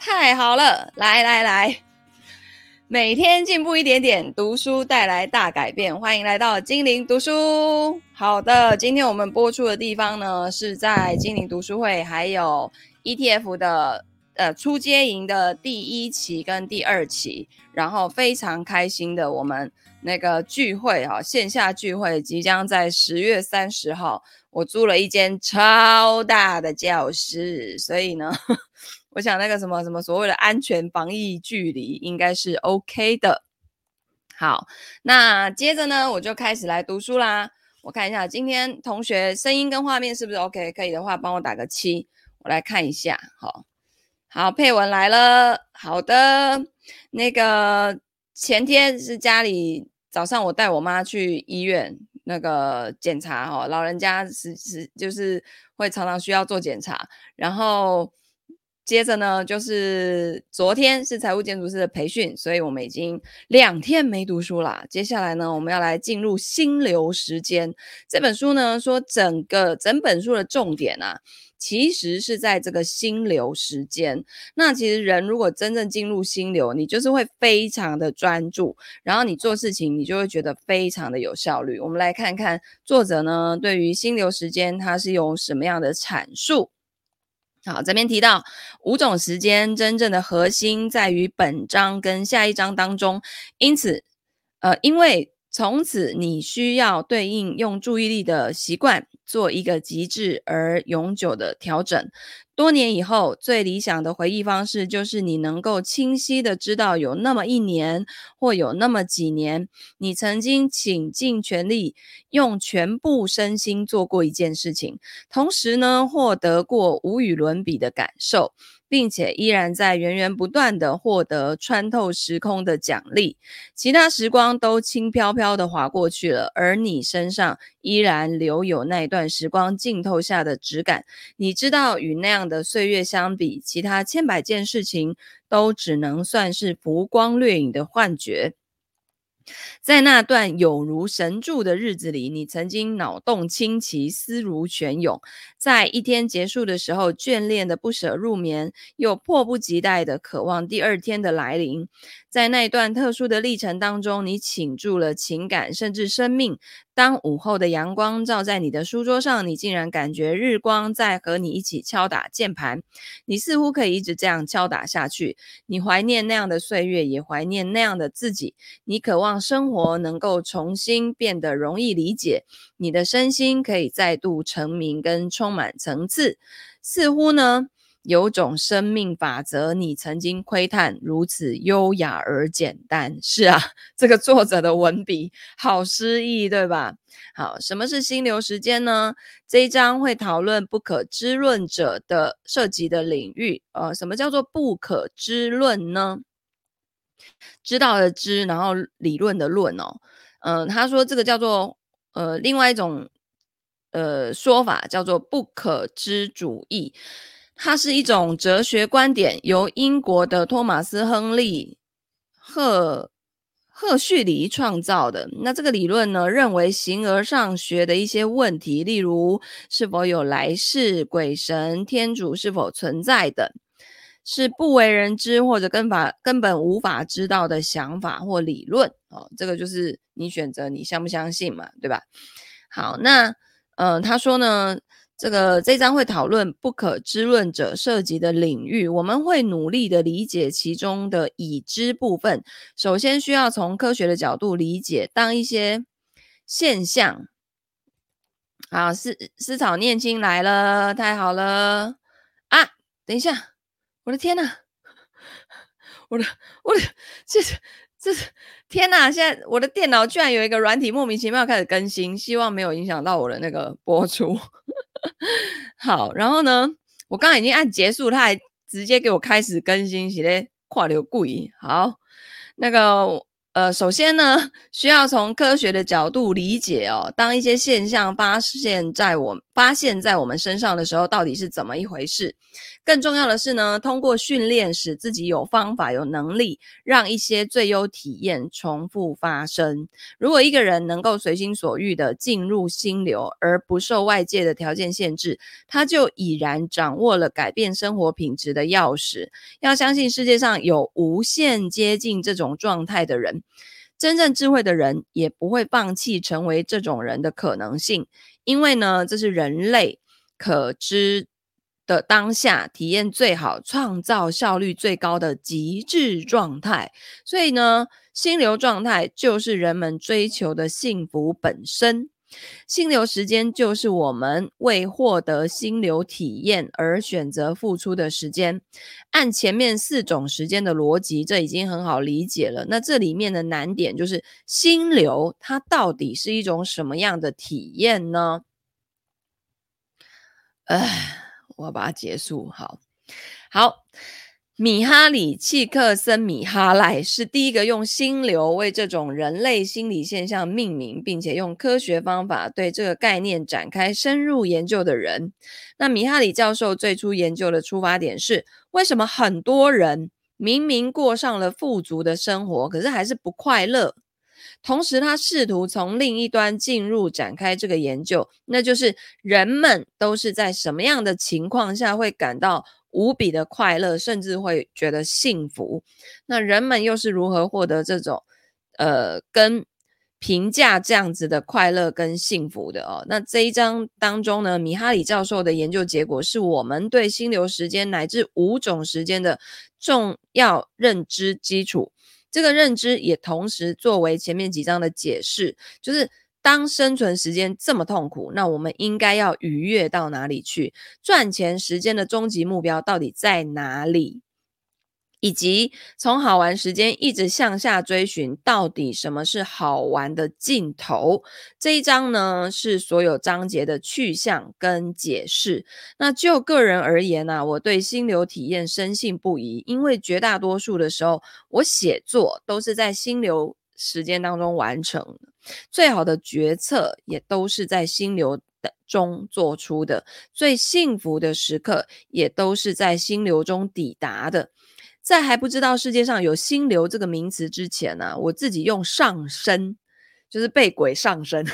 太好了，来来来，每天进步一点点，读书带来大改变。欢迎来到精灵读书。好的，今天我们播出的地方呢，是在精灵读书会，还有 ETF 的呃初阶营的第一期跟第二期，然后非常开心的我们那个聚会啊，线下聚会即将在十月三十号。我租了一间超大的教室，所以呢，我想那个什么什么所谓的安全防疫距离应该是 OK 的。好，那接着呢，我就开始来读书啦。我看一下今天同学声音跟画面是不是 OK？可以的话，帮我打个七，我来看一下。好，好，佩文来了。好的，那个前天是家里早上我带我妈去医院。那个检查哈，老人家是是就是会常常需要做检查，然后接着呢，就是昨天是财务建筑师的培训，所以我们已经两天没读书啦。接下来呢，我们要来进入心流时间这本书呢，说整个整本书的重点啊。其实是在这个心流时间。那其实人如果真正进入心流，你就是会非常的专注，然后你做事情你就会觉得非常的有效率。我们来看看作者呢，对于心流时间他是有什么样的阐述。好，这边提到五种时间，真正的核心在于本章跟下一章当中。因此，呃，因为从此你需要对应用注意力的习惯。做一个极致而永久的调整。多年以后，最理想的回忆方式就是你能够清晰地知道，有那么一年或有那么几年，你曾经倾尽全力，用全部身心做过一件事情，同时呢，获得过无与伦比的感受。并且依然在源源不断地获得穿透时空的奖励，其他时光都轻飘飘地滑过去了，而你身上依然留有那段时光浸透下的质感。你知道，与那样的岁月相比，其他千百件事情都只能算是浮光掠影的幻觉。在那段有如神助的日子里，你曾经脑洞清奇，思如泉涌。在一天结束的时候，眷恋的不舍入眠，又迫不及待的渴望第二天的来临。在那段特殊的历程当中，你倾注了情感，甚至生命。当午后的阳光照在你的书桌上，你竟然感觉日光在和你一起敲打键盘。你似乎可以一直这样敲打下去。你怀念那样的岁月，也怀念那样的自己。你渴望生活能够重新变得容易理解，你的身心可以再度成名跟充满层次。似乎呢。有种生命法则，你曾经窥探，如此优雅而简单。是啊，这个作者的文笔好诗意，对吧？好，什么是心流时间呢？这一章会讨论不可知论者的涉及的领域。呃，什么叫做不可知论呢？知道的知，然后理论的论哦。嗯、呃，他说这个叫做呃，另外一种呃说法叫做不可知主义。它是一种哲学观点，由英国的托马斯·亨利·赫赫胥黎创造的。那这个理论呢，认为形而上学的一些问题，例如是否有来世、鬼神、天主是否存在等，是不为人知或者根法根本无法知道的想法或理论。哦，这个就是你选择你相不相信嘛，对吧？好，那嗯、呃，他说呢。这个这章会讨论不可知论者涉及的领域，我们会努力的理解其中的已知部分。首先需要从科学的角度理解，当一些现象，啊，思思草念青来了，太好了啊！等一下，我的天呐，我的我的这是这天呐！现在我的电脑居然有一个软体莫名其妙开始更新，希望没有影响到我的那个播出。好，然后呢，我刚刚已经按结束，他还直接给我开始更新，写的跨流贵。好，那个呃，首先呢，需要从科学的角度理解哦，当一些现象发现在我发现在我们身上的时候到底是怎么一回事。更重要的是呢，通过训练使自己有方法、有能力，让一些最优体验重复发生。如果一个人能够随心所欲地进入心流，而不受外界的条件限制，他就已然掌握了改变生活品质的钥匙。要相信世界上有无限接近这种状态的人。真正智慧的人也不会放弃成为这种人的可能性，因为呢，这是人类可知的当下体验最好、创造效率最高的极致状态。所以呢，心流状态就是人们追求的幸福本身。心流时间就是我们为获得心流体验而选择付出的时间。按前面四种时间的逻辑，这已经很好理解了。那这里面的难点就是心流，它到底是一种什么样的体验呢？哎，我要把它结束。好，好。米哈里·契克森米哈赖是第一个用心流为这种人类心理现象命名，并且用科学方法对这个概念展开深入研究的人。那米哈里教授最初研究的出发点是：为什么很多人明明过上了富足的生活，可是还是不快乐？同时，他试图从另一端进入展开这个研究，那就是人们都是在什么样的情况下会感到无比的快乐，甚至会觉得幸福。那人们又是如何获得这种呃跟评价这样子的快乐跟幸福的哦？那这一章当中呢，米哈里教授的研究结果是我们对心流时间乃至五种时间的重要认知基础。这个认知也同时作为前面几章的解释，就是。当生存时间这么痛苦，那我们应该要愉悦到哪里去？赚钱时间的终极目标到底在哪里？以及从好玩时间一直向下追寻，到底什么是好玩的尽头？这一章呢，是所有章节的去向跟解释。那就个人而言呢、啊，我对心流体验深信不疑，因为绝大多数的时候，我写作都是在心流时间当中完成的。最好的决策也都是在心流的中做出的，最幸福的时刻也都是在心流中抵达的。在还不知道世界上有心流这个名词之前呢、我自己用上身，就是被鬼上身。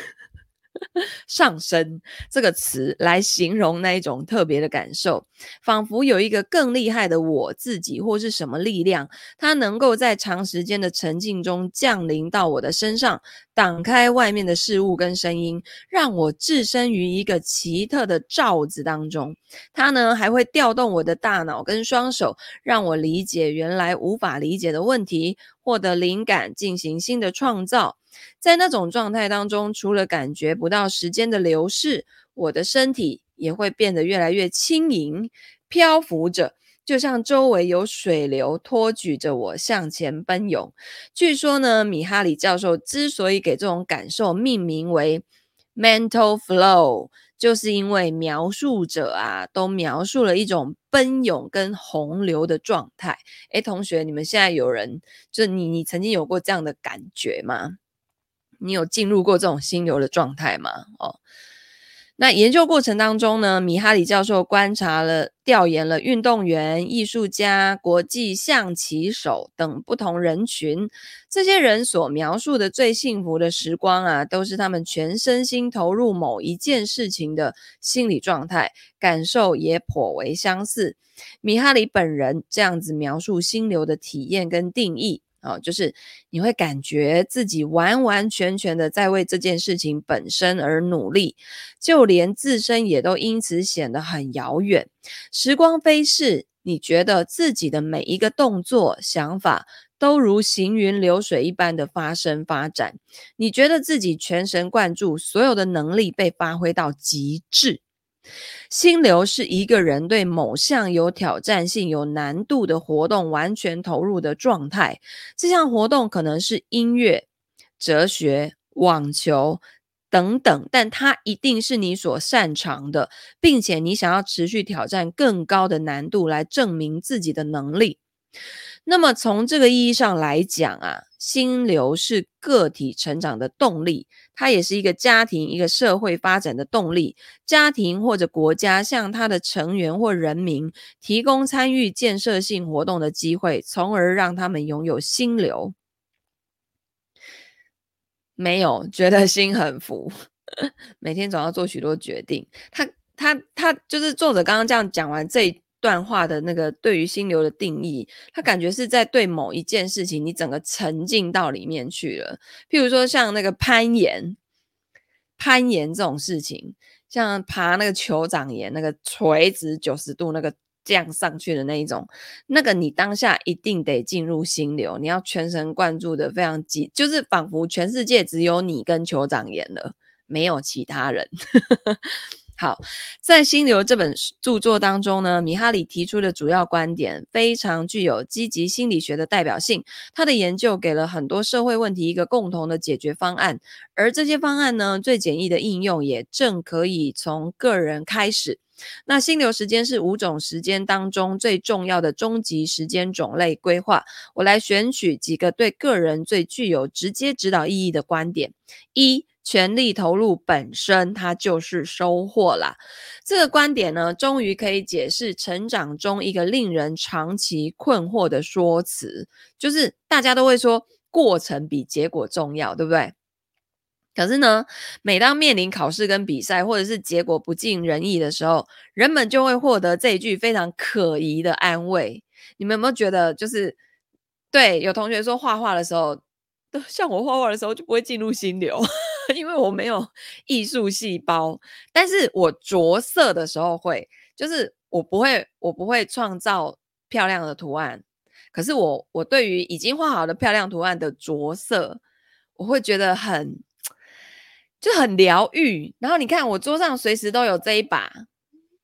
上升这个词来形容那一种特别的感受，仿佛有一个更厉害的我自己或是什么力量，它能够在长时间的沉浸中降临到我的身上，挡开外面的事物跟声音，让我置身于一个奇特的罩子当中。它呢还会调动我的大脑跟双手，让我理解原来无法理解的问题，获得灵感，进行新的创造。在那种状态当中，除了感觉不到时间的流逝，我的身体也会变得越来越轻盈，漂浮着，就像周围有水流托举着我向前奔涌。据说呢，米哈里教授之所以给这种感受命名为 mental flow，就是因为描述者啊，都描述了一种奔涌跟洪流的状态。诶，同学，你们现在有人，就你，你曾经有过这样的感觉吗？你有进入过这种心流的状态吗？哦，那研究过程当中呢，米哈里教授观察了、调研了运动员、艺术家、国际象棋手等不同人群，这些人所描述的最幸福的时光啊，都是他们全身心投入某一件事情的心理状态，感受也颇为相似。米哈里本人这样子描述心流的体验跟定义。哦，就是你会感觉自己完完全全的在为这件事情本身而努力，就连自身也都因此显得很遥远。时光飞逝，你觉得自己的每一个动作、想法都如行云流水一般的发生发展，你觉得自己全神贯注，所有的能力被发挥到极致。心流是一个人对某项有挑战性、有难度的活动完全投入的状态。这项活动可能是音乐、哲学、网球等等，但它一定是你所擅长的，并且你想要持续挑战更高的难度来证明自己的能力。那么从这个意义上来讲啊，心流是个体成长的动力，它也是一个家庭、一个社会发展的动力。家庭或者国家向他的成员或人民提供参与建设性活动的机会，从而让他们拥有心流。没有觉得心很浮，每天总要做许多决定。他他他就是作者刚刚这样讲完这段话的那个对于心流的定义，他感觉是在对某一件事情你整个沉浸到里面去了。譬如说像那个攀岩，攀岩这种事情，像爬那个酋长岩，那个垂直九十度那个。这样上去的那一种，那个你当下一定得进入心流，你要全神贯注的非常急，就是仿佛全世界只有你跟酋长岩了，没有其他人。好，在《心流》这本著作当中呢，米哈里提出的主要观点非常具有积极心理学的代表性。他的研究给了很多社会问题一个共同的解决方案，而这些方案呢，最简易的应用也正可以从个人开始。那心流时间是五种时间当中最重要的终极时间种类规划。我来选取几个对个人最具有直接指导意义的观点：一、全力投入本身，它就是收获啦。这个观点呢，终于可以解释成长中一个令人长期困惑的说辞，就是大家都会说过程比结果重要，对不对？可是呢，每当面临考试跟比赛，或者是结果不尽人意的时候，人们就会获得这一句非常可疑的安慰。你们有没有觉得，就是对有同学说画画的时候，像我画画的时候就不会进入心流，因为我没有 艺术细胞。但是我着色的时候会，就是我不会，我不会创造漂亮的图案。可是我，我对于已经画好的漂亮图案的着色，我会觉得很。就很疗愈，然后你看我桌上随时都有这一把，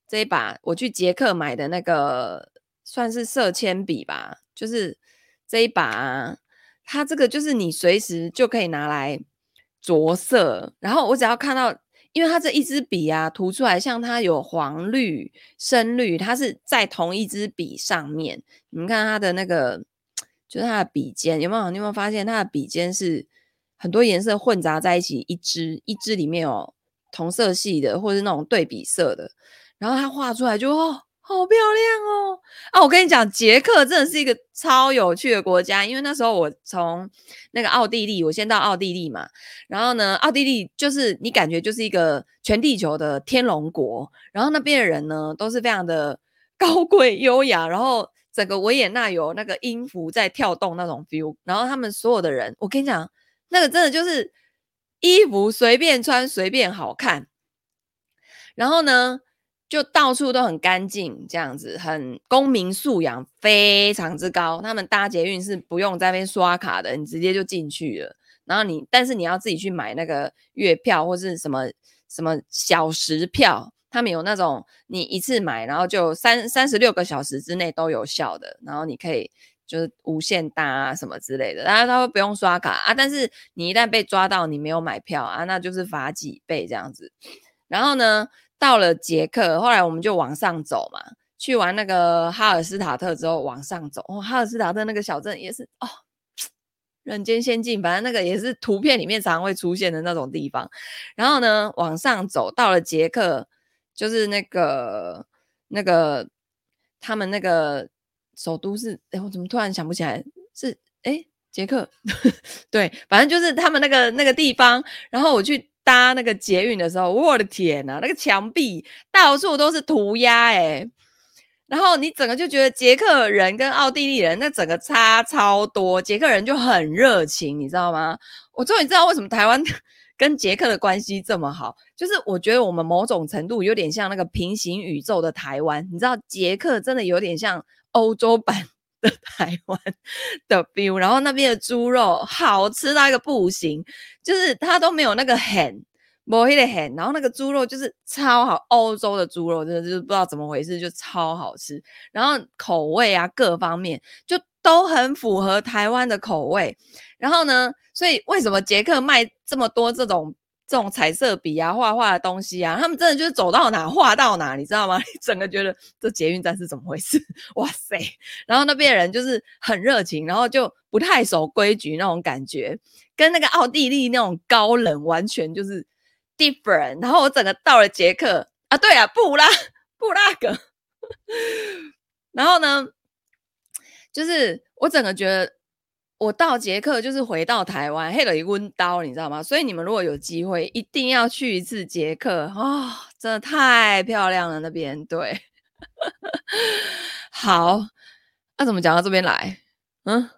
这一把我去捷克买的那个算是色铅笔吧，就是这一把，它这个就是你随时就可以拿来着色，然后我只要看到，因为它这一支笔啊涂出来像它有黄绿、深绿，它是在同一支笔上面，你们看它的那个就是它的笔尖有没有？你有没有发现它的笔尖是？很多颜色混杂在一起，一支一支里面有同色系的，或者是那种对比色的，然后它画出来就哦，好漂亮哦！啊，我跟你讲，捷克真的是一个超有趣的国家，因为那时候我从那个奥地利，我先到奥地利嘛，然后呢，奥地利就是你感觉就是一个全地球的天龙国，然后那边的人呢都是非常的 高贵优雅，然后整个维也纳有那个音符在跳动那种 feel，然后他们所有的人，我跟你讲。那个真的就是衣服随便穿随便好看，然后呢，就到处都很干净，这样子很公民素养非常之高。他们搭捷运是不用在那边刷卡的，你直接就进去了。然后你，但是你要自己去买那个月票或是什么什么小时票，他们有那种你一次买，然后就三三十六个小时之内都有效的，然后你可以。就是无限搭啊什么之类的，然后他会不用刷卡啊，但是你一旦被抓到你没有买票啊，那就是罚几倍这样子。然后呢，到了捷克，后来我们就往上走嘛，去完那个哈尔斯塔特之后往上走，哦，哈尔斯塔特那个小镇也是哦，人间仙境，反正那个也是图片里面常会出现的那种地方。然后呢，往上走到了捷克，就是那个那个他们那个。首都是哎，我怎么突然想不起来？是哎，捷克，对，反正就是他们那个那个地方。然后我去搭那个捷运的时候，我的天呐，那个墙壁到处都是涂鸦哎。然后你整个就觉得捷克人跟奥地利人那整个差超多，捷克人就很热情，你知道吗？我终于知道为什么台湾跟捷克的关系这么好，就是我觉得我们某种程度有点像那个平行宇宙的台湾，你知道，捷克真的有点像。欧洲版的台湾 的 feel，然后那边的猪肉好吃到一个不行，就是它都没有那个很，没那个很，然后那个猪肉就是超好，欧洲的猪肉真的就是不知道怎么回事，就超好吃，然后口味啊各方面就都很符合台湾的口味，然后呢，所以为什么捷克卖这么多这种？这种彩色笔啊、画画的东西啊，他们真的就是走到哪画到哪，你知道吗？你 整个觉得这捷运站是怎么回事？哇塞！然后那边的人就是很热情，然后就不太守规矩那种感觉，跟那个奥地利那种高冷完全就是 different。然后我整个到了捷克啊，对啊，布拉布拉格，然后呢，就是我整个觉得。我到捷克就是回到台湾，黑了一温刀，你知道吗？所以你们如果有机会，一定要去一次捷克啊、哦！真的太漂亮了，那边对。好，那、怎么讲到这边来？嗯，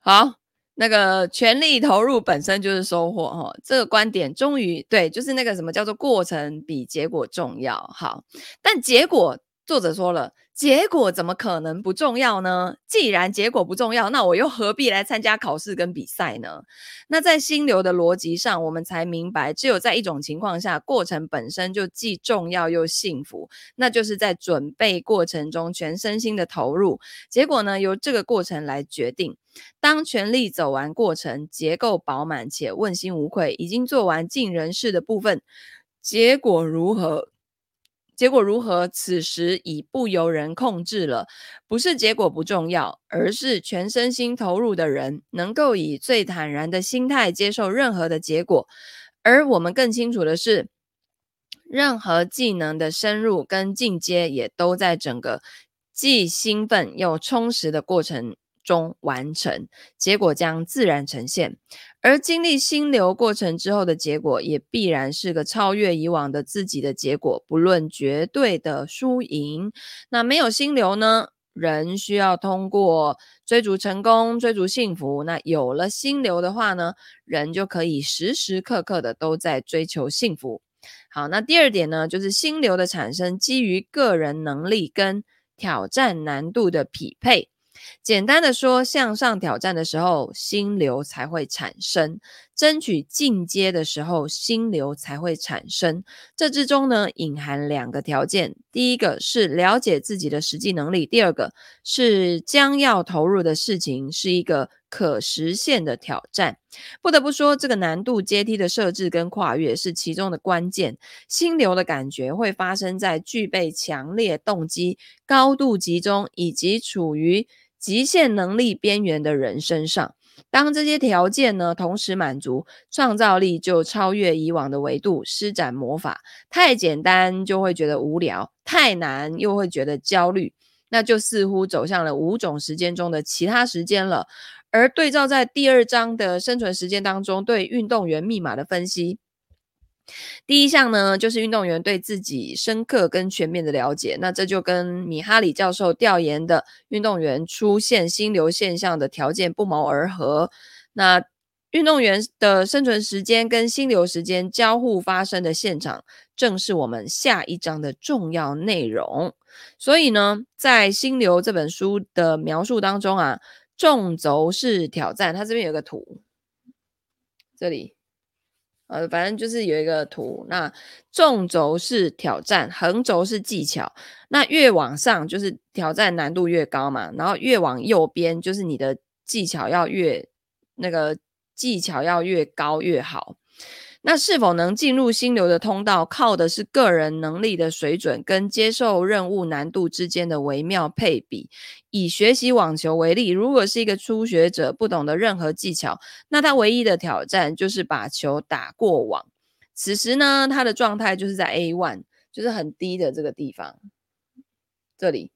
好，那个全力投入本身就是收获哈、哦。这个观点终于对，就是那个什么叫做过程比结果重要。好，但结果作者说了。结果怎么可能不重要呢？既然结果不重要，那我又何必来参加考试跟比赛呢？那在心流的逻辑上，我们才明白，只有在一种情况下，过程本身就既重要又幸福，那就是在准备过程中全身心的投入。结果呢，由这个过程来决定。当全力走完过程，结构饱满且问心无愧，已经做完尽人事的部分，结果如何？结果如何？此时已不由人控制了。不是结果不重要，而是全身心投入的人能够以最坦然的心态接受任何的结果。而我们更清楚的是，任何技能的深入跟进阶，也都在整个既兴奋又充实的过程中完成，结果将自然呈现。而经历心流过程之后的结果，也必然是个超越以往的自己的结果，不论绝对的输赢。那没有心流呢？人需要通过追逐成功、追逐幸福。那有了心流的话呢？人就可以时时刻刻的都在追求幸福。好，那第二点呢，就是心流的产生基于个人能力跟挑战难度的匹配。简单的说，向上挑战的时候，心流才会产生；争取进阶的时候，心流才会产生。这之中呢，隐含两个条件：第一个是了解自己的实际能力；第二个是将要投入的事情是一个可实现的挑战。不得不说，这个难度阶梯的设置跟跨越是其中的关键。心流的感觉会发生在具备强烈动机、高度集中以及处于极限能力边缘的人身上，当这些条件呢同时满足，创造力就超越以往的维度，施展魔法。太简单就会觉得无聊，太难又会觉得焦虑，那就似乎走向了五种时间中的其他时间了。而对照在第二章的生存时间当中，对运动员密码的分析。第一项呢，就是运动员对自己深刻跟全面的了解。那这就跟米哈里教授调研的运动员出现心流现象的条件不谋而合。那运动员的生存时间跟心流时间交互发生的现场，正是我们下一章的重要内容。所以呢，在《心流》这本书的描述当中啊，纵轴是挑战，它这边有个图，这里。呃，反正就是有一个图，那纵轴是挑战，横轴是技巧。那越往上就是挑战难度越高嘛，然后越往右边就是你的技巧要越那个技巧要越高越好。那是否能进入心流的通道，靠的是个人能力的水准跟接受任务难度之间的微妙配比。以学习网球为例，如果是一个初学者，不懂得任何技巧，那他唯一的挑战就是把球打过网。此时呢，他的状态就是在 A one，就是很低的这个地方，这里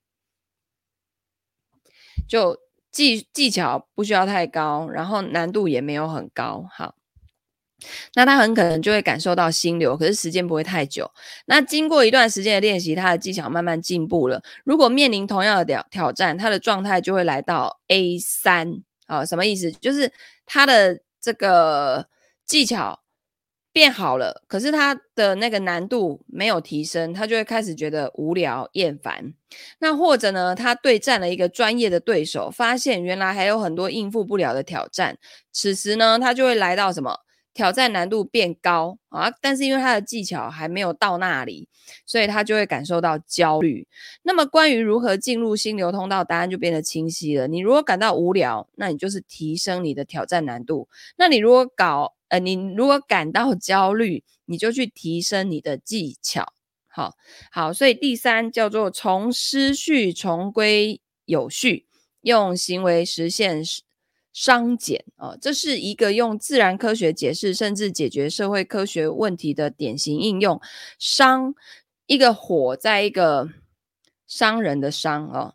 就技技巧不需要太高，然后难度也没有很高，好。那他很可能就会感受到心流，可是时间不会太久。那经过一段时间的练习，他的技巧慢慢进步了。如果面临同样的挑挑战，他的状态就会来到 A 三啊，什么意思？就是他的这个技巧变好了，可是他的那个难度没有提升，他就会开始觉得无聊厌烦。那或者呢，他对战了一个专业的对手，发现原来还有很多应付不了的挑战。此时呢，他就会来到什么？挑战难度变高啊，但是因为他的技巧还没有到那里，所以他就会感受到焦虑。那么关于如何进入心流通道，答案就变得清晰了。你如果感到无聊，那你就是提升你的挑战难度；那你如果搞呃，你如果感到焦虑，你就去提升你的技巧。好，好，所以第三叫做从失序重归有序，用行为实现熵减啊，这是一个用自然科学解释甚至解决社会科学问题的典型应用。熵，一个火在一个商人的商啊。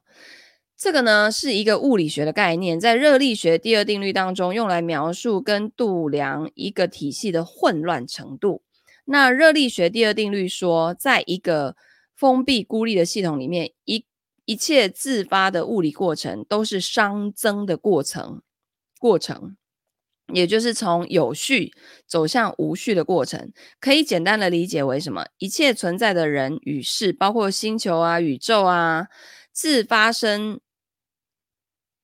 这个呢是一个物理学的概念，在热力学第二定律当中用来描述跟度量一个体系的混乱程度。那热力学第二定律说，在一个封闭孤立的系统里面，一一切自发的物理过程都是熵增的过程，过程，也就是从有序走向无序的过程。可以简单的理解为什么？一切存在的人与事，包括星球啊、宇宙啊，自发生。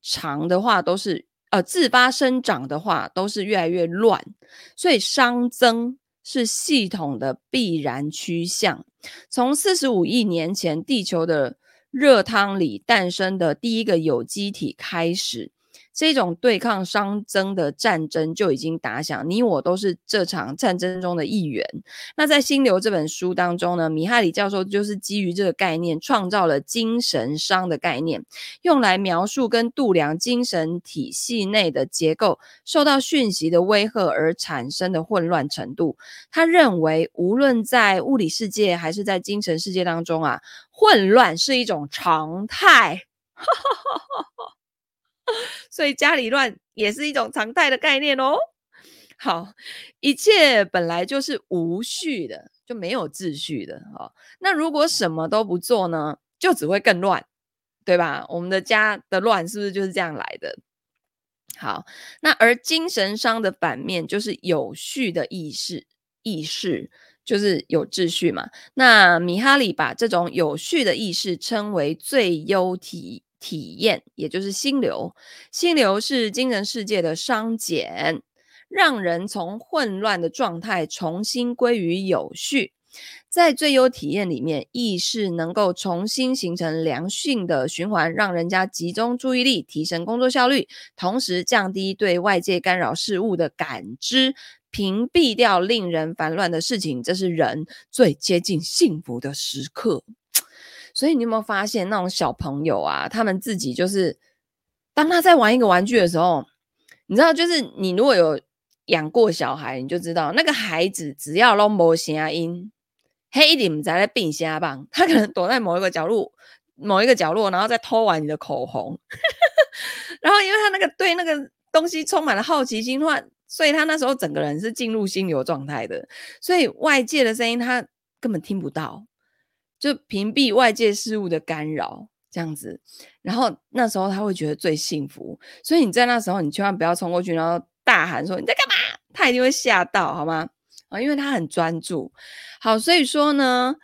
长的话都是呃自发生长的话都是越来越乱，所以熵增是系统的必然趋向。从四十五亿年前地球的热汤里诞生的第一个有机体开始。这种对抗熵增的战争就已经打响，你我都是这场战争中的一员。那在《心流》这本书当中呢，米哈里教授就是基于这个概念，创造了精神熵的概念，用来描述跟度量精神体系内的结构受到讯息的威吓而产生的混乱程度。他认为，无论在物理世界还是在精神世界当中啊，混乱是一种常态。所以家里乱也是一种常态的概念哦。好，一切本来就是无序的，就没有秩序的。哦，那如果什么都不做呢，就只会更乱，对吧？我们的家的乱是不是就是这样来的？好，那而精神熵的反面就是有序的意识，意识就是有秩序嘛。那米哈里把这种有序的意识称为最优体。体验，也就是心流。心流是精神世界的熵减，让人从混乱的状态重新归于有序。在最优体验里面，意识能够重新形成良性的循环，让人家集中注意力，提升工作效率，同时降低对外界干扰事物的感知，屏蔽掉令人烦乱的事情。这是人最接近幸福的时刻。所以你有没有发现那种小朋友啊，他们自己就是，当他在玩一个玩具的时候，你知道，就是你如果有养过小孩，你就知道那个孩子只要拢无声音，黑一点在那变瞎棒，他可能躲在某一个角落，某一个角落，然后再偷玩你的口红，然后因为他那个对那个东西充满了好奇心的话，所以他那时候整个人是进入心流状态的，所以外界的声音他根本听不到。就屏蔽外界事物的干扰，这样子，然后那时候他会觉得最幸福，所以你在那时候，你千万不要冲过去，然后大喊说你在干嘛，他一定会吓到，好吗？啊，因为他很专注。好，所以说呢，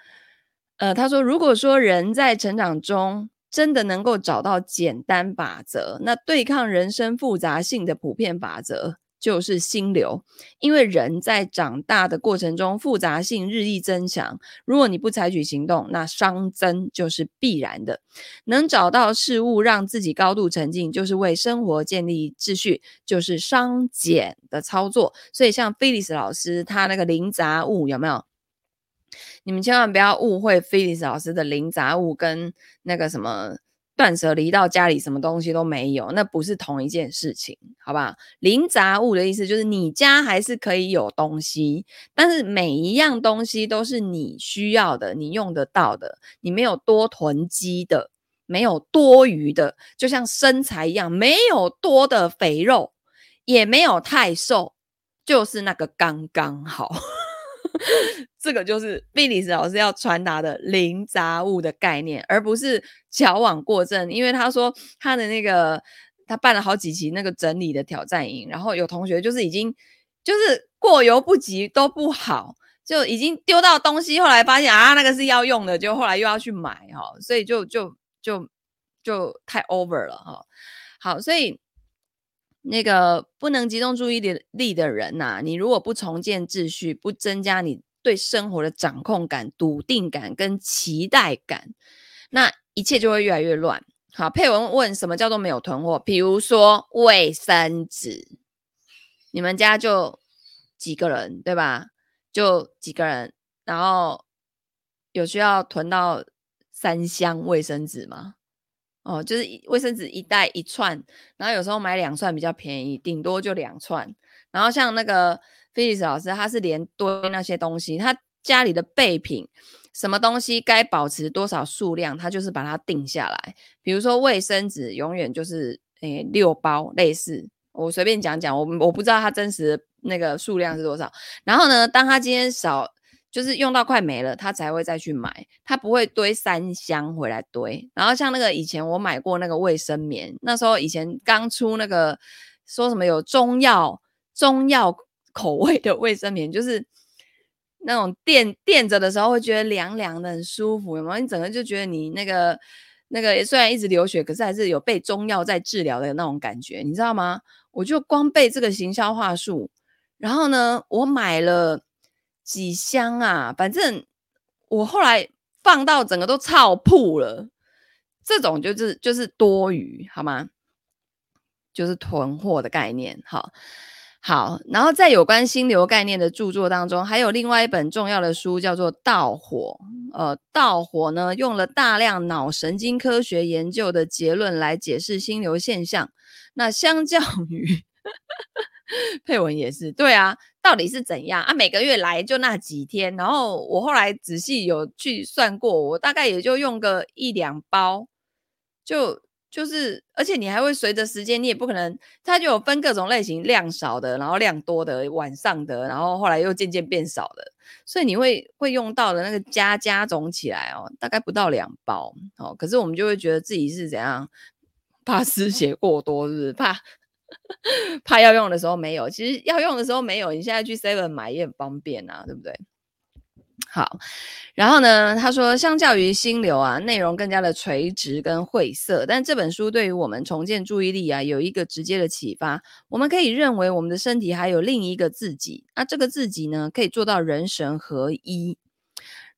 呃，他说，如果说人在成长中真的能够找到简单法则，那对抗人生复杂性的普遍法则。就是心流，因为人在长大的过程中复杂性日益增强。如果你不采取行动，那熵增就是必然的。能找到事物让自己高度沉浸，就是为生活建立秩序，就是熵减的操作。所以，像菲利斯老师他那个零杂物有没有？你们千万不要误会菲利斯老师的零杂物跟那个什么。断舍离到家里什么东西都没有，那不是同一件事情，好吧？零杂物的意思就是你家还是可以有东西，但是每一样东西都是你需要的，你用得到的，你没有多囤积的，没有多余的，就像身材一样，没有多的肥肉，也没有太瘦，就是那个刚刚好。这个就是比利时老师要传达的零杂物的概念，而不是矫枉过正。因为他说他的那个他办了好几期那个整理的挑战营，然后有同学就是已经就是过犹不及都不好，就已经丢到东西，后来发现啊那个是要用的，就后来又要去买哈，所以就就就就太 over 了哈。好，所以。那个不能集中注意力力的人呐、你如果不重建秩序，不增加你对生活的掌控感、笃定感跟期待感，那一切就会越来越乱。好，佩文问什么叫做没有囤货？比如说卫生纸，你们家就几个人，对吧？就几个人，然后有需要囤到三箱卫生纸吗？哦，就是卫生纸一袋一串，然后有时候买两串比较便宜，顶多就两串。然后像那个菲利斯老师，他是连堆那些东西，他家里的备品，什么东西该保持多少数量，他就是把它定下来。比如说卫生纸，永远就是诶六包，类似我随便讲讲，我我不知道他真实的那个数量是多少。然后呢，当他今天少。就是用到快没了，他才会再去买，他不会堆三箱回来堆。然后像那个以前我买过那个卫生棉，那时候以前刚出那个说什么有中药中药口味的卫生棉，就是那种垫垫着的时候会觉得凉凉的很舒服，有没有？你整个就觉得你那个那个虽然一直流血，可是还是有被中药在治疗的那种感觉，你知道吗？我就光背这个行销话术，然后呢，我买了。几箱啊，反正我后来放到整个都臭铺了，这种就是就是多余，好吗？就是囤货的概念，好，好。然后在有关心流概念的著作当中，还有另外一本重要的书叫做《盗火》。呃，《盗火》呢，用了大量脑神经科学研究的结论来解释心流现象。那相较于 佩文也是，对啊。到底是怎样啊？每个月来就那几天，然后我后来仔细有去算过，我大概也就用个一两包，就就是，而且你还会随着时间，你也不可能，它就有分各种类型，量少的，然后量多的，晚上的，然后后来又渐渐变少的，所以你会会用到的那个加加总起来哦，大概不到两包哦。可是我们就会觉得自己是怎样，怕失血过多，是不是？怕。怕要用的时候没有，其实要用的时候没有，你现在去 Seven 买也很方便啊，对不对？好，然后呢，他说，相较于心流啊，内容更加的垂直跟晦涩，但这本书对于我们重建注意力啊，有一个直接的启发。我们可以认为我们的身体还有另一个自己，那这个自己呢，可以做到人神合一。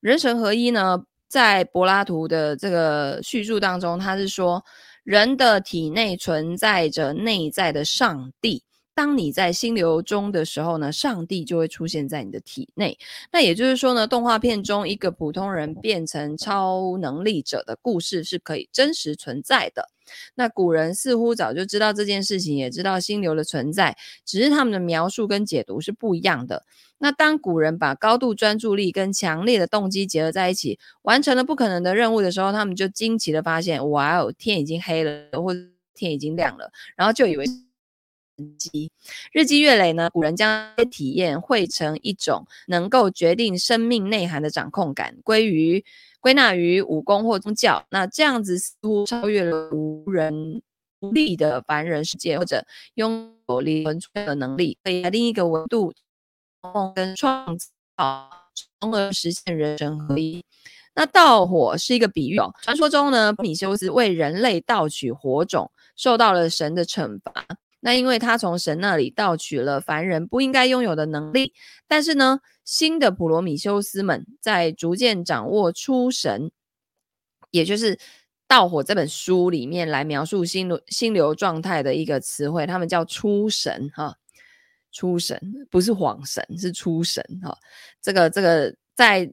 人神合一呢，在柏拉图的这个叙述当中，他是说。人的体内存在着内在的上帝。当你在心流中的时候呢，上帝就会出现在你的体内。那也就是说呢，动画片中一个普通人变成超能力者的故事是可以真实存在的。那古人似乎早就知道这件事情，也知道心流的存在，只是他们的描述跟解读是不一样的。那当古人把高度专注力跟强烈的动机结合在一起，完成了不可能的任务的时候，他们就惊奇的发现：哇哦，天已经黑了，或者天已经亮了，然后就以为神迹。日积月累呢，古人将体验汇成一种能够决定生命内涵的掌控感，归于归纳于武功或宗教。那这样子似乎超越了无人力的凡人世界，或者拥有灵魂出的能力，可以在另一个维度。跟创造，从而实现人神合一。那盗火是一个比喻哦。传说中呢，普米修斯为人类盗取火种，受到了神的惩罚。那因为他从神那里盗取了凡人不应该拥有的能力。但是呢，新的普罗米修斯们在逐渐掌握出神，也就是盗火这本书里面来描述心流心流状态的一个词汇，他们叫出神哈。出神不是恍神，是出神哈。这个这个在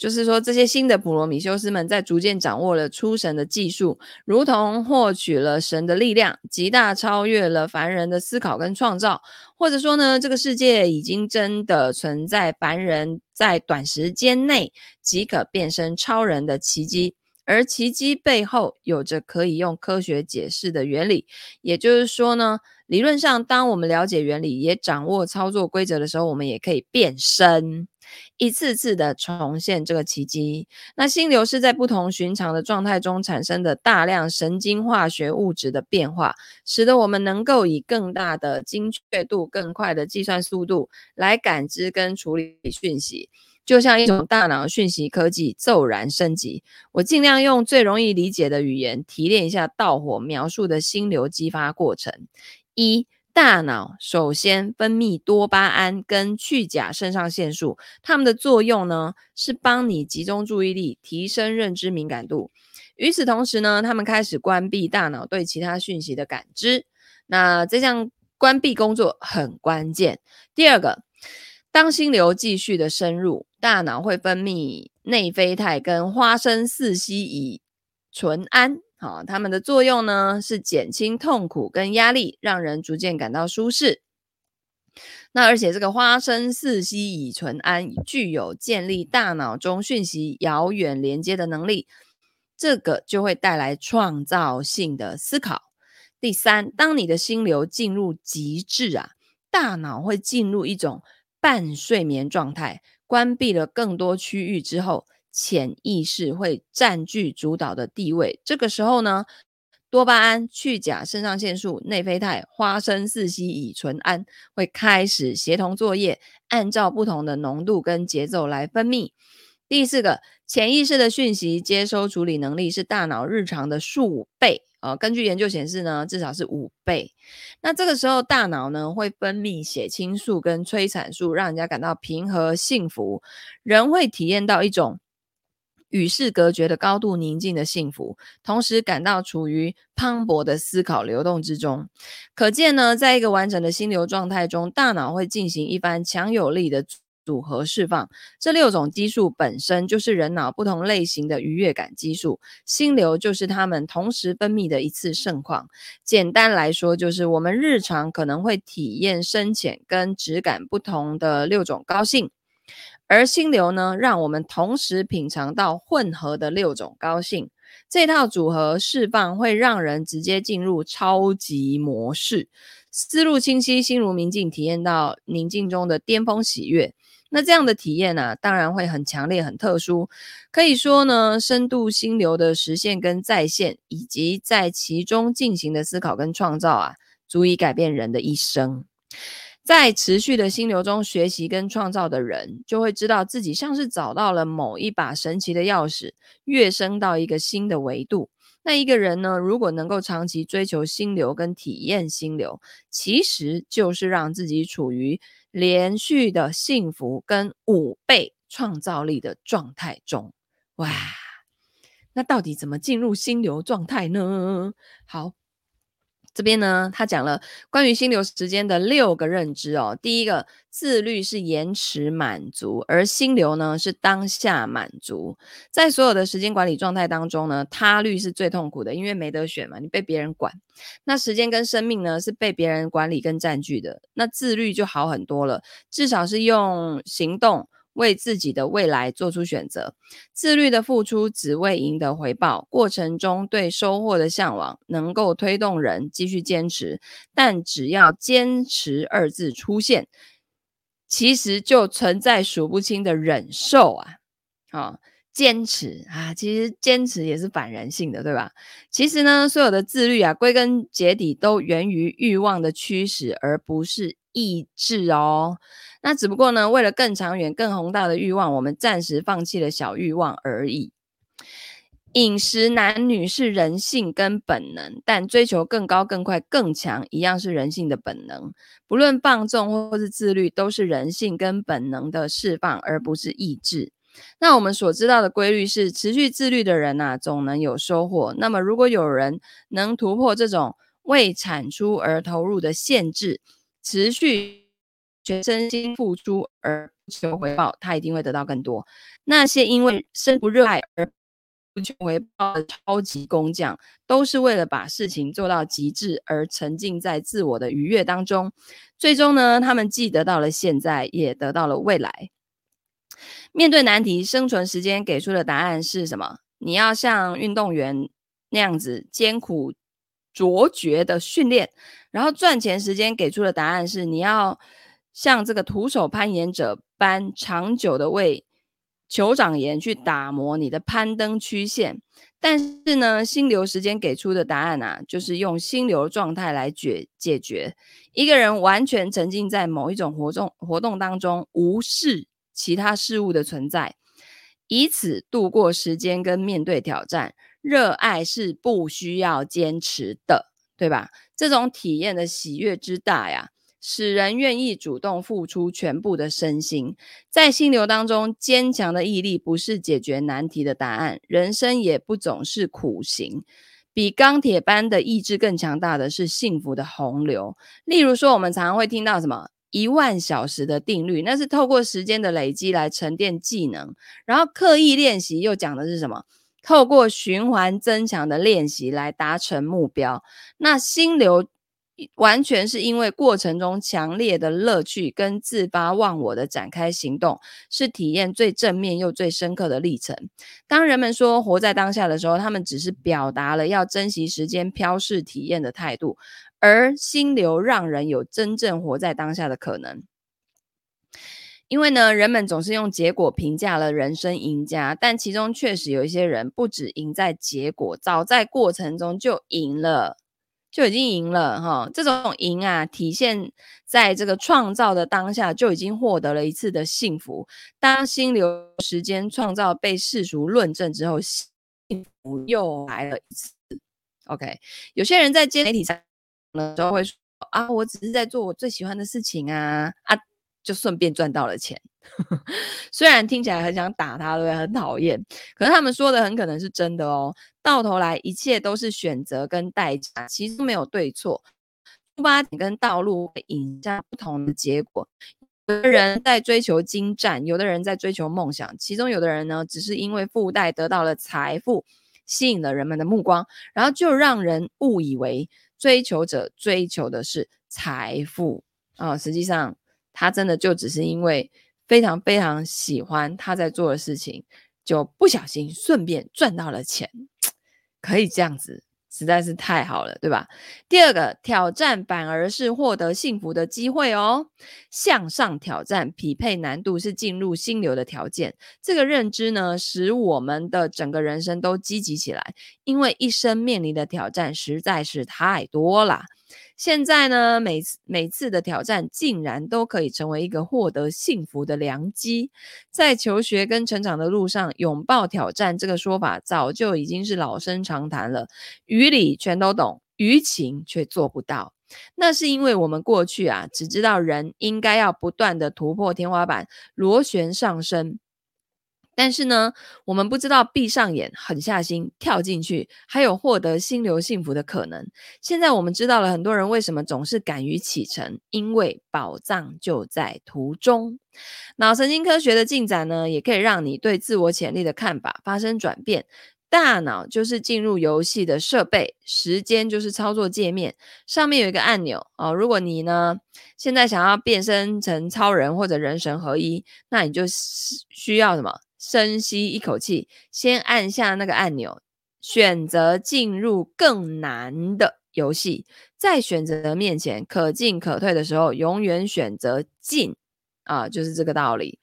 就是说，这些新的普罗米修斯们在逐渐掌握了出神的技术，如同获取了神的力量，极大超越了凡人的思考跟创造。或者说呢，这个世界已经真的存在凡人在短时间内即可变身超人的奇迹，而奇迹背后有着可以用科学解释的原理。也就是说呢。理论上，当我们了解原理，也掌握操作规则的时候，我们也可以变身，一次次的重现这个奇迹。那心流是在不同寻常的状态中产生的大量神经化学物质的变化，使得我们能够以更大的精确度、更快的计算速度来感知跟处理讯息，就像一种大脑讯息科技骤然升级。我尽量用最容易理解的语言提炼一下道火描述的心流激发过程。一大脑首先分泌多巴胺跟去甲肾上腺素，它们的作用呢是帮你集中注意力，提升认知敏感度。与此同时呢，他们开始关闭大脑对其他讯息的感知。那这项关闭工作很关键。第二个，当心流继续的深入，大脑会分泌内啡肽跟花生四烯乙醇胺。好，它们的作用呢是减轻痛苦跟压力，让人逐渐感到舒适。那而且这个花生四烯乙醇胺具有建立大脑中讯息遥远连接的能力，这个就会带来创造性的思考。第三，当你的心流进入极致啊，大脑会进入一种半睡眠状态，关闭了更多区域之后。潜意识会占据主导的地位，这个时候呢，多巴胺、去甲、肾上腺素、内啡肽、花生四烯乙醇胺会开始协同作业，按照不同的浓度跟节奏来分泌。第四个，潜意识的讯息接收处理能力是大脑日常的数倍。呃，根据研究显示呢，至少是五倍。那这个时候，大脑呢会分泌血清素跟催产素，让人家感到平和幸福。人会体验到一种。与世隔绝的高度宁静的幸福，同时感到处于磅礴的思考流动之中。可见呢，在一个完整的心流状态中，大脑会进行一番强有力的组合释放。这六种激素本身就是人脑不同类型的愉悦感激素，心流就是它们同时分泌的一次盛况。简单来说，就是我们日常可能会体验深浅跟质感不同的六种高兴。而心流呢，让我们同时品尝到混合的六种高兴。这套组合释放会让人直接进入超级模式，思路清晰，心如明镜，体验到宁静中的巅峰喜悦。那这样的体验呢、啊，当然会很强烈、很特殊。可以说呢，深度心流的实现跟再现，以及在其中进行的思考跟创造啊，足以改变人的一生。在持续的心流中学习跟创造的人，就会知道自己像是找到了某一把神奇的钥匙，跃升到一个新的维度。那一个人呢，如果能够长期追求心流跟体验心流，其实就是让自己处于连续的幸福跟五倍创造力的状态中。哇，那到底怎么进入心流状态呢？好。这边呢，他讲了关于心流时间的六个认知哦。第一个，自律是延迟满足，而心流呢是当下满足。在所有的时间管理状态当中呢，他律是最痛苦的，因为没得选嘛，你被别人管。那时间跟生命呢是被别人管理跟占据的，那自律就好很多了，至少是用行动。为自己的未来做出选择，自律的付出只为赢得回报，过程中对收获的向往能够推动人继续坚持。但只要“坚持”二字出现，其实就存在数不清的忍受啊！啊、坚持啊，其实坚持也是反人性的，对吧？其实呢，所有的自律啊，归根结底都源于欲望的驱使，而不是意志哦。那只不过呢，为了更长远、更宏大的欲望，我们暂时放弃了小欲望而已。饮食男女是人性跟本能，但追求更高、更快、更强，一样是人性的本能。不论放纵或是自律，都是人性跟本能的释放，而不是意志。那我们所知道的规律是，持续自律的人呐、总能有收获。那么，如果有人能突破这种为产出而投入的限制，持续。全身心付出而不求回报，他一定会得到更多。那些因为生不热爱而不求回报的超级工匠，都是为了把事情做到极致而沉浸在自我的愉悦当中。最终呢，他们既得到了现在，也得到了未来。面对难题，生存时间给出的答案是什么？你要像运动员那样子艰苦卓绝的训练，然后赚钱时间给出的答案是你要。像这个徒手攀岩者般长久的为酋长岩去打磨你的攀登曲线，但是呢，心流时间给出的答案啊，就是用心流状态来解解决。一个人完全沉浸在某一种活动活动当中，无视其他事物的存在，以此度过时间跟面对挑战。热爱是不需要坚持的，对吧？这种体验的喜悦之大呀！使人愿意主动付出全部的身心，在心流当中，坚强的毅力不是解决难题的答案，人生也不总是苦行。比钢铁般的意志更强大的是幸福的洪流。例如说，我们常常会听到什么一万小时的定律，那是透过时间的累积来沉淀技能，然后刻意练习又讲的是什么？透过循环增强的练习来达成目标。那心流完全是因为过程中强烈的乐趣跟自发忘我的展开行动，是体验最正面又最深刻的历程。当人们说活在当下的时候，他们只是表达了要珍惜时间、飘逝体验的态度。而心流让人有真正活在当下的可能，因为呢，人们总是用结果评价了人生赢家，但其中确实有一些人不止赢在结果，早在过程中就赢了，就已经赢了哈。这种赢啊，体现在这个创造的当下就已经获得了一次的幸福。当心流时间创造被世俗论证之后，幸福又来了一次。OK，有些人在接媒体上。呢，都会说啊，我只是在做我最喜欢的事情啊啊，就顺便赚到了钱。虽然听起来很想打他，对不对？很讨厌，可是他们说的很可能是真的哦。到头来，一切都是选择跟代价，其实没有对错。出发点跟道路会引向不同的结果。有的人在追求精湛，有的人在追求梦想，其中有的人呢，只是因为附带得到了财富，吸引了人们的目光，然后就让人误以为。追求者追求的是财富啊，实际上他真的就只是因为非常非常喜欢他在做的事情，就不小心顺便赚到了钱，可以这样子。实在是太好了，对吧？第二个挑战反而是获得幸福的机会哦。向上挑战匹配难度是进入心流的条件。这个认知呢，使我们的整个人生都积极起来，因为一生面临的挑战实在是太多了。现在呢，每次每次的挑战竟然都可以成为一个获得幸福的良机。在求学跟成长的路上，拥抱挑战这个说法早就已经是老生常谈了。于理全都懂，于情却做不到。那是因为我们过去啊，只知道人应该要不断的突破天花板，螺旋上升。但是呢，我们不知道闭上眼、狠下心跳进去，还有获得心流幸福的可能。现在我们知道了很多人为什么总是敢于启程，因为宝藏就在途中。脑神经科学的进展呢，也可以让你对自我潜力的看法发生转变。大脑就是进入游戏的设备，时间就是操作界面，上面有一个按钮哦。如果你呢，现在想要变身成超人或者人神合一，那你就需要什么？深吸一口气，先按下那个按钮，选择进入更难的游戏。在选择面前可进可退的时候，永远选择进啊，就是这个道理。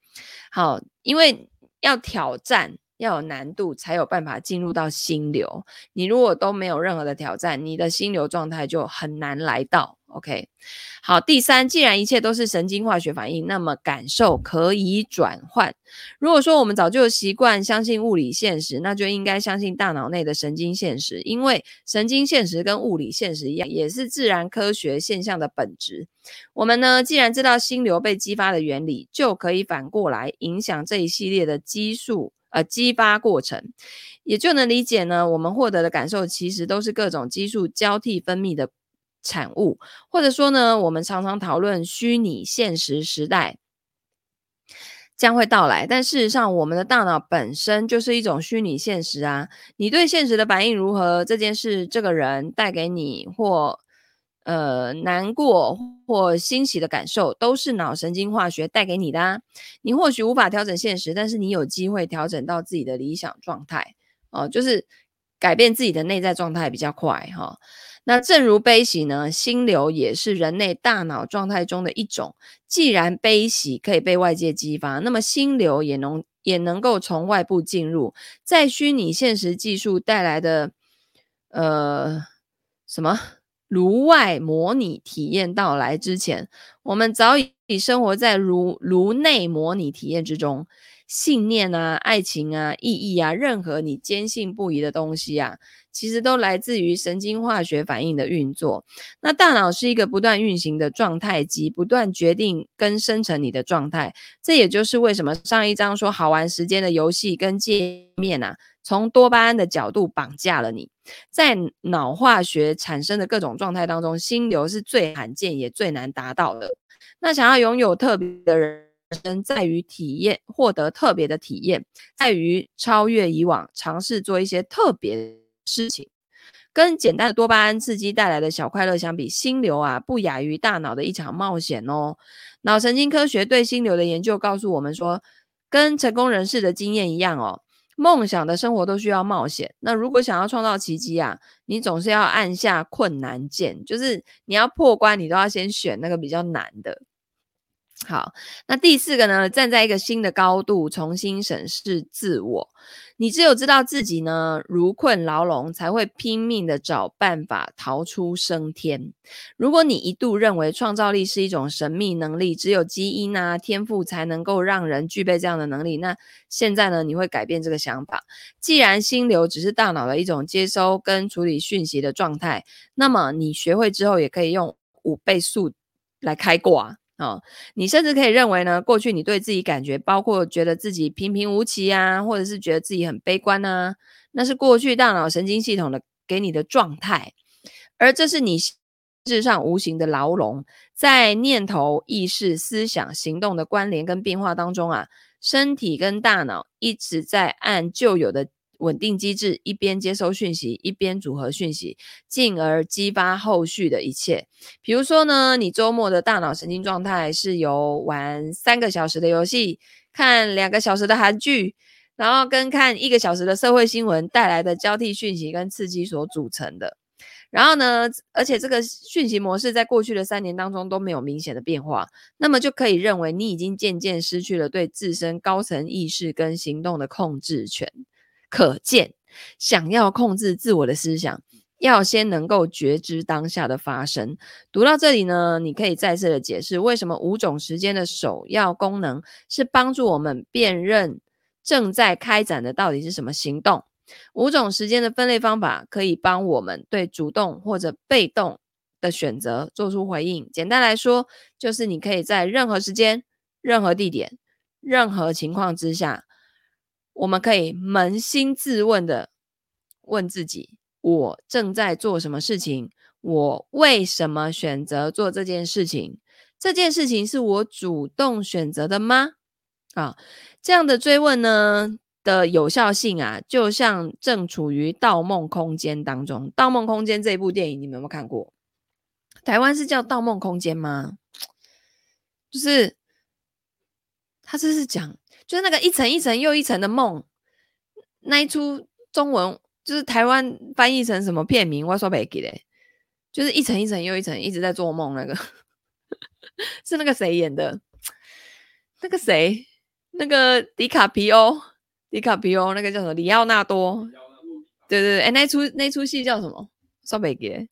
好，因为要挑战，要有难度，才有办法进入到心流。你如果都没有任何的挑战，你的心流状态就很难来到。OK，好，第三，既然一切都是神经化学反应，那么感受可以转换。如果说我们早就习惯相信物理现实，那就应该相信大脑内的神经现实，因为神经现实跟物理现实一样，也是自然科学现象的本质。我们呢，既然知道心流被激发的原理，就可以反过来影响这一系列的激素，呃，激发过程，也就能理解呢，我们获得的感受其实都是各种激素交替分泌的。产物，或者说呢，我们常常讨论虚拟现实时代将会到来，但事实上，我们的大脑本身就是一种虚拟现实啊。你对现实的反应如何？这件事、这个人带给你或呃难过或欣喜的感受，都是脑神经化学带给你的啊。你或许无法调整现实，但是你有机会调整到自己的理想状态哦，就是改变自己的内在状态比较快哈。那正如悲喜呢，心流也是人类大脑状态中的一种。既然悲喜可以被外界激发，那么心流也能也能够从外部进入。在虚拟现实技术带来的呃什么颅外模拟体验到来之前，我们早已生活在颅颅内模拟体验之中。信念啊，爱情啊，意义啊，任何你坚信不疑的东西啊，其实都来自于神经化学反应的运作。那大脑是一个不断运行的状态机，不断决定跟生成你的状态。这也就是为什么上一章说好玩时间的游戏跟界面啊，从多巴胺的角度绑架了你。在脑化学产生的各种状态当中，心流是最罕见也最难达到的。那想要拥有特别的人生，在于体验，获得特别的体验，在于超越以往，尝试做一些特别的事情。跟简单的多巴胺刺激带来的小快乐相比，心流啊不亚于大脑的一场冒险哦。脑神经科学对心流的研究告诉我们说，跟成功人士的经验一样哦，梦想的生活都需要冒险。那如果想要创造奇迹啊，你总是要按下困难键，就是你要破关，你都要先选那个比较难的。好，那第四个呢，站在一个新的高度，重新审视自我。你只有知道自己呢，如困牢笼，才会拼命的找办法逃出升天。如果你一度认为创造力是一种神秘能力，只有基因啊、天赋才能够让人具备这样的能力，那现在呢，你会改变这个想法。既然心流只是大脑的一种接收跟处理讯息的状态，那么你学会之后，也可以用五倍速来开挂。哦，你甚至可以认为呢，过去你对自己感觉，包括觉得自己平平无奇啊，或者是觉得自己很悲观啊，那是过去大脑神经系统的给你的状态，而这是你事实上无形的牢笼，在念头、意识、思想、行动的关联跟变化当中啊，身体跟大脑一直在按旧有的。稳定机制，一边接收讯息，一边组合讯息，进而激发后续的一切。比如说呢，你周末的大脑神经状态是由玩三个小时的游戏、看两个小时的韩剧，然后跟看一个小时的社会新闻带来的交替讯息跟刺激所组成的。然后呢，而且这个讯息模式在过去的三年当中都没有明显的变化，那么就可以认为你已经渐渐失去了对自身高层意识跟行动的控制权。可见，想要控制自我的思想，要先能够觉知当下的发生。读到这里呢，你可以再次的解释为什么五种时间的首要功能是帮助我们辨认正在开展的到底是什么行动。五种时间的分类方法可以帮我们对主动或者被动的选择做出回应。简单来说，就是你可以在任何时间、任何地点、任何情况之下。我们可以扪心自问的问自己：我正在做什么事情？我为什么选择做这件事情？这件事情是我主动选择的吗？啊，这样的追问呢的有效性啊，就像正处于《盗梦空间》当中，《盗梦空间》这部电影，你们有没有看过？台湾是叫《盗梦空间》吗？就是，他这是讲。就是那个一层一层又一层的梦，那一出中文就是台湾翻译成什么片名？我说不记得，就是一层一层又一层一直在做梦那个，是那个谁演的？那个谁？那个迪卡皮欧？迪卡皮欧那个叫什么？里奥纳多？对对对，哎，那出那出戏叫什么？说不记得。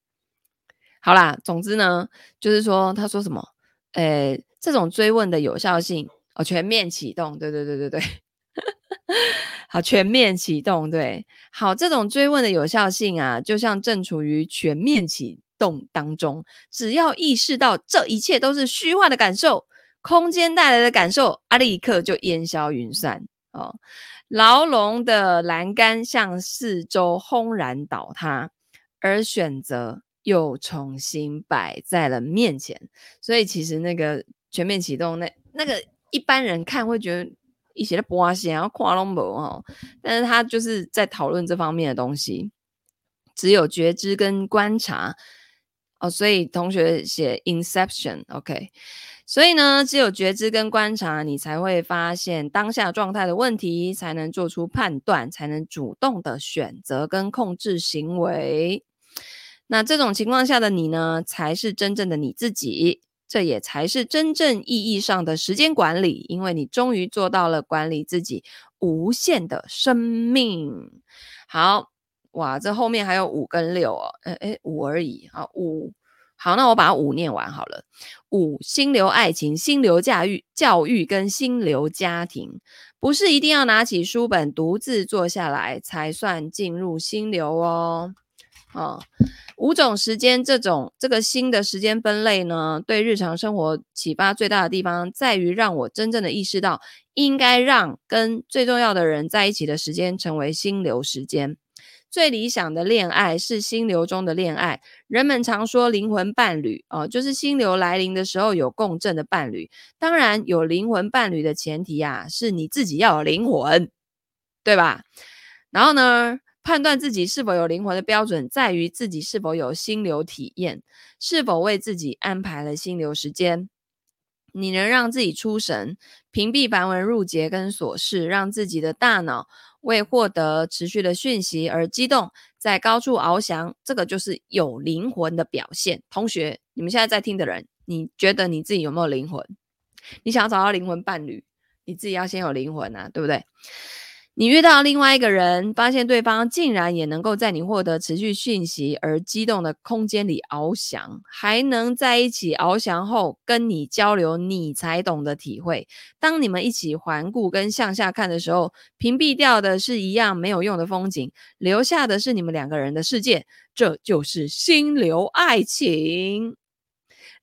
好啦，总之呢，就是说他说什么？诶，这种追问的有效性。哦，全面启动，对对对对对，好，全面启动，对，好，这种追问的有效性啊，就像正处于全面启动当中，只要意识到这一切都是虚幻的感受，空间带来的感受，啊，立刻就烟消云散哦。牢笼的栏杆向四周轰然倒塌，而选择又重新摆在了面前，所以其实那个全面启动那那个。一般人看会觉得一些的波线，然后跨龙博哦，但是他就是在讨论这方面的东西。只有觉知跟观察哦，所以同学写 Inception，OK。所以呢，只有觉知跟观察，你才会发现当下状态的问题，才能做出判断，才能主动的选择跟控制行为。那这种情况下的你呢，才是真正的你自己。这也才是真正意义上的时间管理，因为你终于做到了管理自己无限的生命。好，哇，这后面还有五跟六哦，诶诶，五而已。好，五，好，那我把五念完好了。五，心流爱情、心流驾驭、教育跟心流家庭，不是一定要拿起书本独自坐下来才算进入心流哦。哦，五种时间这种这个新的时间分类呢，对日常生活启发最大的地方在于让我真正的意识到，应该让跟最重要的人在一起的时间成为心流时间。最理想的恋爱是心流中的恋爱。人们常说灵魂伴侣哦，就是心流来临的时候有共振的伴侣。当然，有灵魂伴侣的前提啊，是你自己要有灵魂，对吧？然后呢，判断自己是否有灵魂的标准，在于自己是否有心流体验，是否为自己安排了心流时间。你能让自己出神，屏蔽繁文缛节跟琐事，让自己的大脑为获得持续的讯息而激动，在高处翱翔，这个就是有灵魂的表现。同学，你们现在在听的人，你觉得你自己有没有灵魂？你想要找到灵魂伴侣，你自己要先有灵魂啊，对不对？你遇到另外一个人，发现对方竟然也能够在你获得持续讯息而激动的空间里翱翔，还能在一起翱翔后跟你交流你才懂得体会。当你们一起环顾跟向下看的时候，屏蔽掉的是一样没有用的风景，留下的是你们两个人的世界。这就是心流爱情。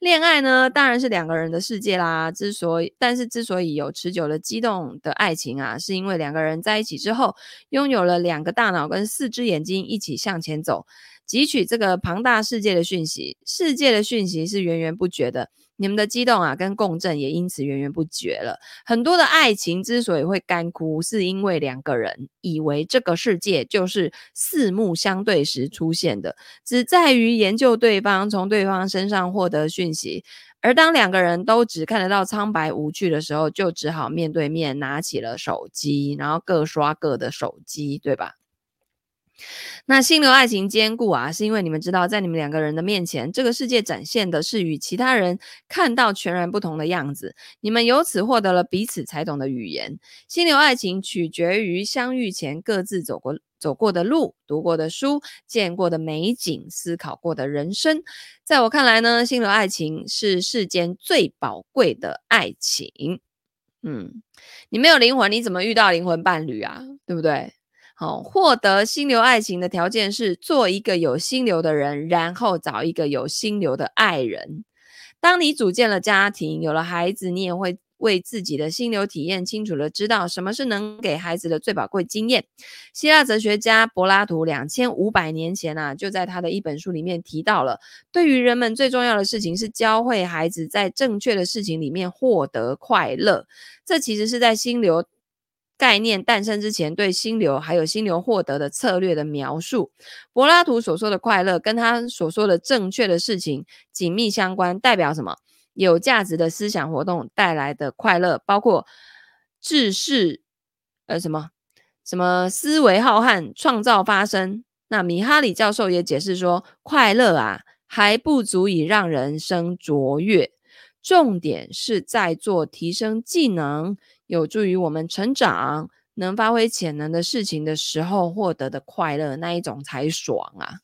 恋爱呢，当然是两个人的世界啦。之所以，但是之所以有持久的激动的爱情啊，是因为两个人在一起之后，拥有了两个大脑跟四只眼睛，一起向前走，汲取这个庞大世界的讯息。世界的讯息是源源不绝的。你们的激动啊，跟共振也因此源源不绝了。很多的爱情之所以会干枯，是因为两个人以为这个世界就是四目相对时出现的，只在于研究对方，从对方身上获得讯息。而当两个人都只看得到苍白无趣的时候，就只好面对面拿起了手机，然后各刷各的手机，对吧？那心流爱情坚固啊，是因为你们知道，在你们两个人的面前，这个世界展现的是与其他人看到全然不同的样子。你们由此获得了彼此才懂的语言。心流爱情取决于相遇前各自走过走过的路、读过的书、见过的美景、思考过的人生。在我看来呢，心流爱情是世间最宝贵的爱情。嗯，你没有灵魂，你怎么遇到灵魂伴侣啊？对不对？哦，获得心流爱情的条件是做一个有心流的人，然后找一个有心流的爱人。当你组建了家庭，有了孩子，你也会为自己的心流体验清楚的知道什么是能给孩子的最宝贵经验。希腊哲学家柏拉图两千五百年前啊，就在他的一本书里面提到了，对于人们最重要的事情是教会孩子在正确的事情里面获得快乐。这其实是在心流。概念诞生之前，对心流还有心流获得的策略的描述，柏拉图所说的快乐，跟他所说的正确的事情紧密相关。代表什么？有价值的思想活动带来的快乐，包括智识，呃，什么什么思维浩瀚，创造发生。那米哈里教授也解释说，快乐啊，还不足以让人生卓越，重点是在做提升技能。有助于我们成长、能发挥潜能的事情的时候获得的快乐，那一种才爽啊！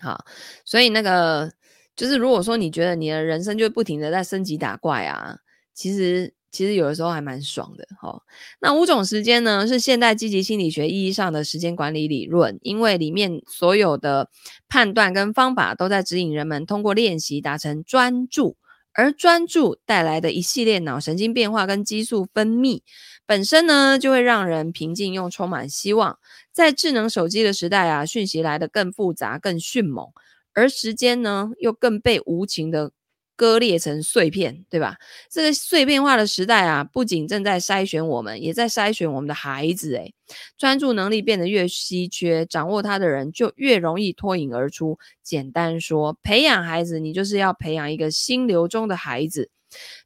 好，所以那个就是，如果说你觉得你的人生就不停的在升级打怪啊，其实其实有的时候还蛮爽的。好，那五种时间呢，是现代积极心理学意义上的时间管理理论，因为里面所有的判断跟方法都在指引人们通过练习达成专注。而专注带来的一系列脑神经变化跟激素分泌，本身呢就会让人平静又充满希望。在智能手机的时代啊，讯息来得更复杂、更迅猛，而时间呢又更被无情的。割裂成碎片，对吧？这个碎片化的时代啊，不仅正在筛选我们，也在筛选我们的孩子。诶，专注能力变得越稀缺，掌握它的人就越容易脱颖而出。简单说，培养孩子，你就是要培养一个心流中的孩子。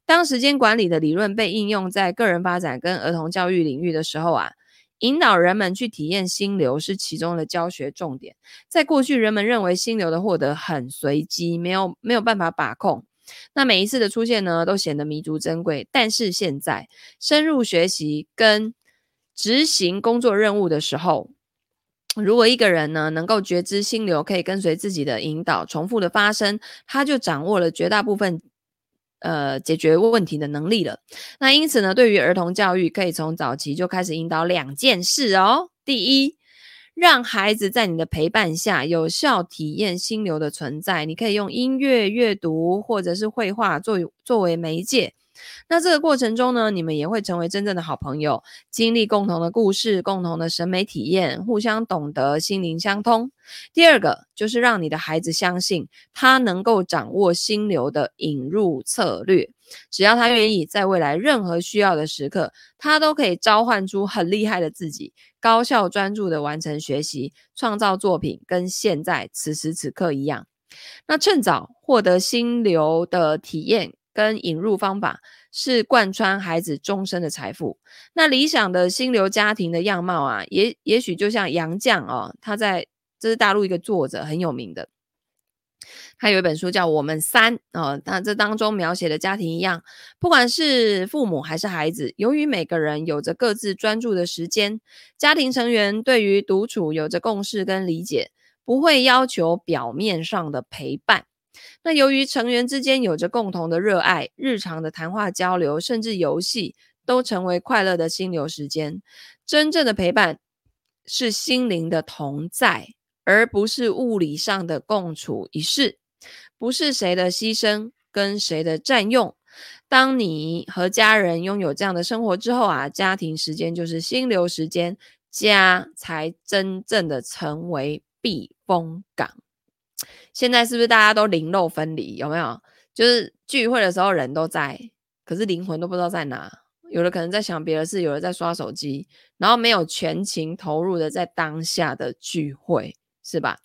当时间管理的理论被应用在个人发展跟儿童教育领域的时候啊，引导人们去体验心流是其中的教学重点。在过去，人们认为心流的获得很随机，没有没有办法把控。那每一次的出现呢，都显得弥足珍贵。但是现在深入学习跟执行工作任务的时候，如果一个人呢能够觉知心流可以跟随自己的引导重复的发生，他就掌握了绝大部分呃解决问题的能力了。那因此呢，对于儿童教育，可以从早期就开始引导两件事哦。第一。让孩子在你的陪伴下有效体验心流的存在。你可以用音乐、阅读或者是绘画作作为媒介，那这个过程中呢，你们也会成为真正的好朋友，经历共同的故事、共同的审美体验，互相懂得，心灵相通。第二个就是让你的孩子相信他能够掌握心流的引入策略，只要他愿意，在未来任何需要的时刻，他都可以召唤出很厉害的自己，高效专注地完成学习，创造作品，跟现在此时此刻一样。那趁早获得心流的体验跟引入方法，是贯穿孩子终身的财富。那理想的心流家庭的样貌啊，也也许就像杨绛哦，他在这是大陆一个作者很有名的，他有一本书叫《我们三》哦，那这当中描写的家庭一样，不管是父母还是孩子，由于每个人有着各自专注的时间，家庭成员对于独处有着共识跟理解。不会要求表面上的陪伴。那由于成员之间有着共同的热爱，日常的谈话交流，甚至游戏，都成为快乐的心流时间。真正的陪伴是心灵的同在，而不是物理上的共处一室，不是谁的牺牲跟谁的占用。当你和家人拥有这样的生活之后啊，家庭时间就是心流时间，家才真正的成为。避风港，现在是不是大家都灵肉分离？有没有？就是聚会的时候人都在，可是灵魂都不知道在哪。有的可能在想别的事，有的在刷手机，然后没有全情投入的在当下的聚会，是吧？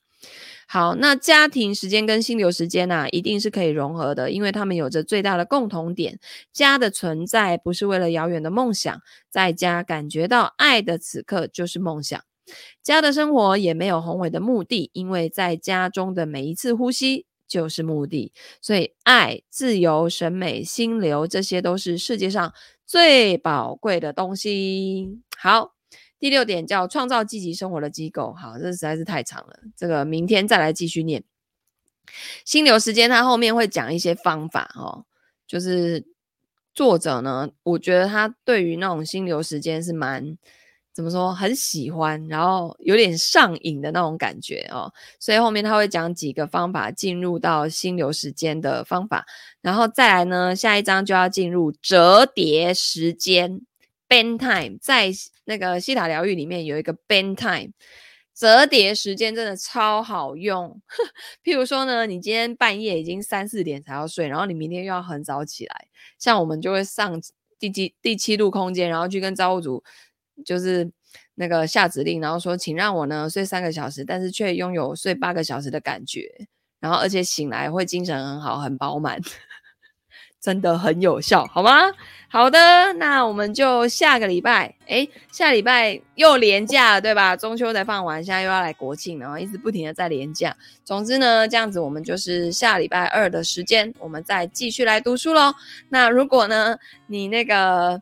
好，那家庭时间跟心流时间啊，一定是可以融合的，因为他们有着最大的共同点。家的存在不是为了遥远的梦想，在家感觉到爱的此刻就是梦想。家的生活也没有宏伟的目的，因为在家中的每一次呼吸就是目的。所以，爱、自由、审美、心流，这些都是世界上最宝贵的东西。好，第六点叫创造积极生活的机构。好，这实在是太长了，这个明天再来继续念。心流时间，它后面会讲一些方法哦，就是作者呢，我觉得他对于那种心流时间是蛮。怎么说很喜欢，然后有点上瘾的那种感觉哦，所以后面他会讲几个方法进入到心流时间的方法，然后再来呢，下一章就要进入折叠时间 Ben time）。在那个西塔疗愈里面有一个 Ben time，折叠时间真的超好用。譬如说呢，你今天半夜已经三四点才要睡，然后你明天又要很早起来，像我们就会上第七第七度空间，然后去跟造物主。就是那个下指令，然后说，请让我呢睡三个小时，但是却拥有睡八个小时的感觉，然后而且醒来会精神很好，很饱满，真的很有效，好吗？好的，那我们就下个礼拜，诶，下礼拜又连假了，对吧？中秋才放完，现在又要来国庆，然后一直不停的在连假。总之呢，这样子我们就是下礼拜二的时间，我们再继续来读书喽。那如果呢，你那个。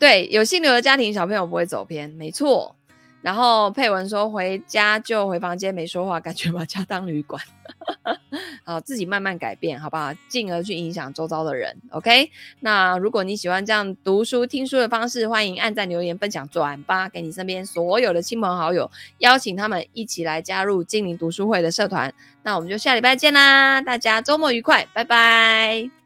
对，有姓刘的家庭，小朋友不会走偏，没错。然后佩文说，回家就回房间没说话，感觉把家当旅馆。好，自己慢慢改变，好不好？进而去影响周遭的人。OK，那如果你喜欢这样读书听书的方式，欢迎按赞、留言、分享、转发给你身边所有的亲朋好友，邀请他们一起来加入精灵读书会的社团。那我们就下礼拜见啦，大家周末愉快，拜拜。